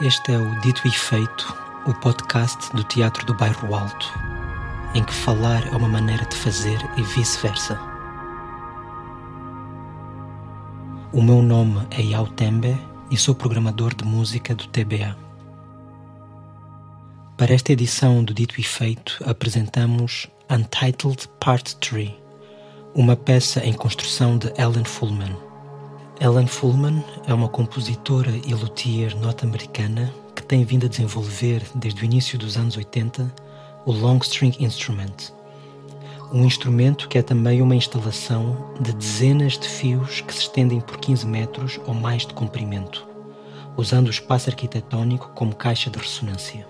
Este é o Dito e Feito, o podcast do Teatro do Bairro Alto, em que falar é uma maneira de fazer e vice-versa. O meu nome é Yao Tembe e sou programador de música do TBA. Para esta edição do Dito e Feito, apresentamos Untitled Part 3, uma peça em construção de Ellen Fullman. Ellen Fullman é uma compositora e luthier norte-americana que tem vindo a desenvolver desde o início dos anos 80 o Long String Instrument, um instrumento que é também uma instalação de dezenas de fios que se estendem por 15 metros ou mais de comprimento, usando o espaço arquitetónico como caixa de ressonância.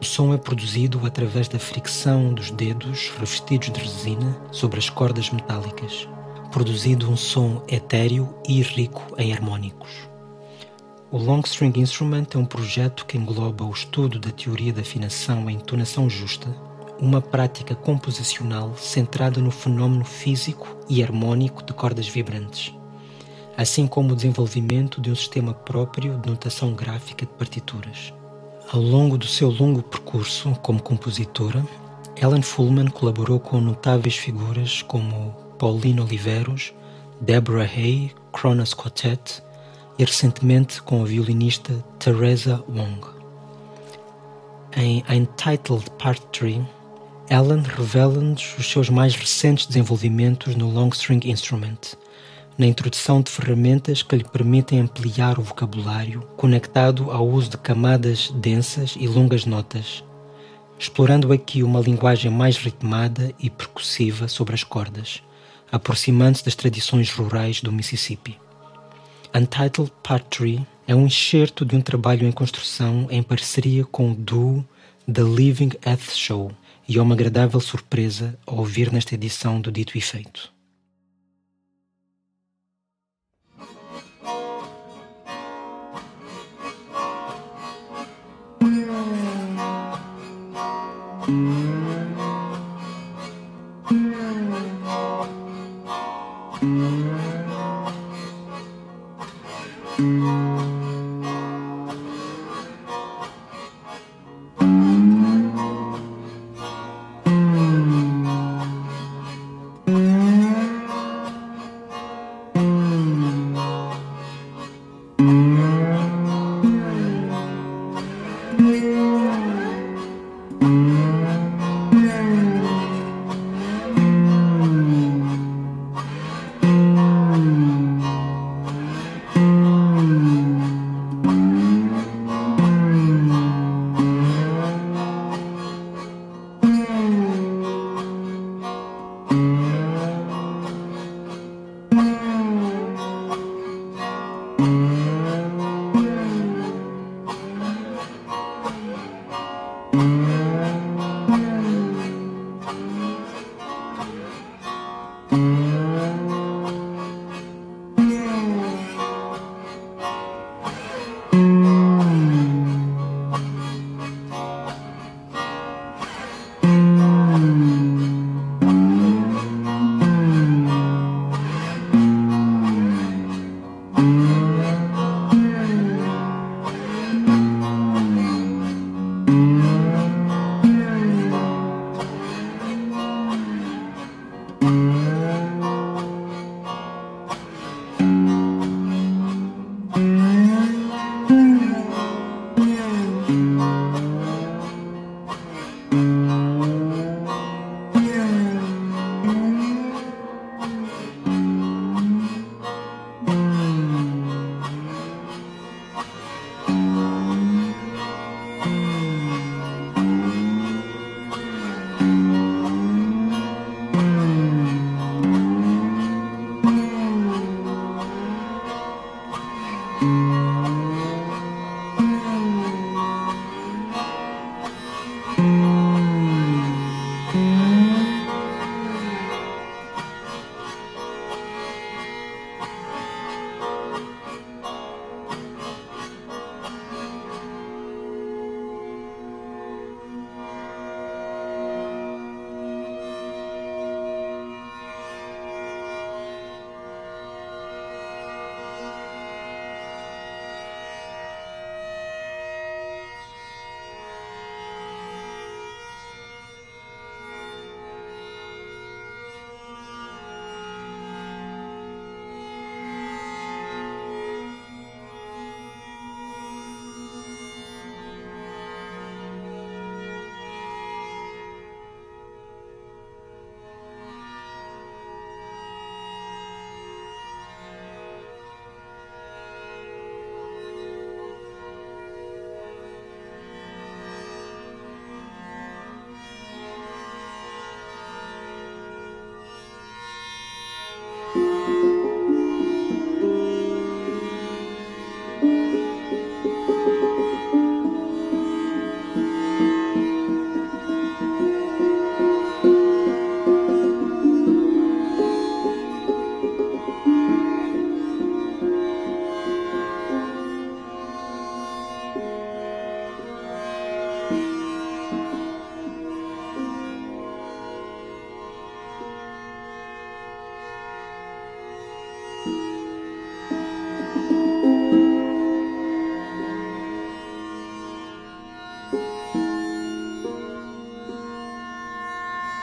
O som é produzido através da fricção dos dedos revestidos de resina sobre as cordas metálicas produzindo um som etéreo e rico em harmônicos. O Long String Instrument é um projeto que engloba o estudo da teoria da afinação em entonação justa, uma prática composicional centrada no fenômeno físico e harmônico de cordas vibrantes, assim como o desenvolvimento de um sistema próprio de notação gráfica de partituras. Ao longo do seu longo percurso como compositora, Ellen Fullman colaborou com notáveis figuras como Paulino Oliveros, Deborah Hay, Kronos Quartet e recentemente com a violinista Teresa Wong. Em Untitled Part 3, Ellen revela-nos os seus mais recentes desenvolvimentos no long string instrument, na introdução de ferramentas que lhe permitem ampliar o vocabulário conectado ao uso de camadas densas e longas notas, explorando aqui uma linguagem mais ritmada e percussiva sobre as cordas aproximando-se das tradições rurais do Mississippi. Untitled Part 3 é um excerto de um trabalho em construção em parceria com o duo The Living Earth Show e é uma agradável surpresa ao ouvir nesta edição do Dito e Feito. Mm-hmm.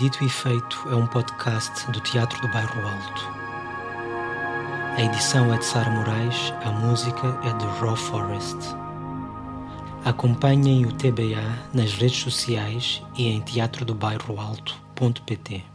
Dito e Feito é um podcast do Teatro do Bairro Alto. A edição é de Sara Moraes, a música é de Raw Forest. Acompanhem o TBA nas redes sociais e em teatrodobairroalto.pt.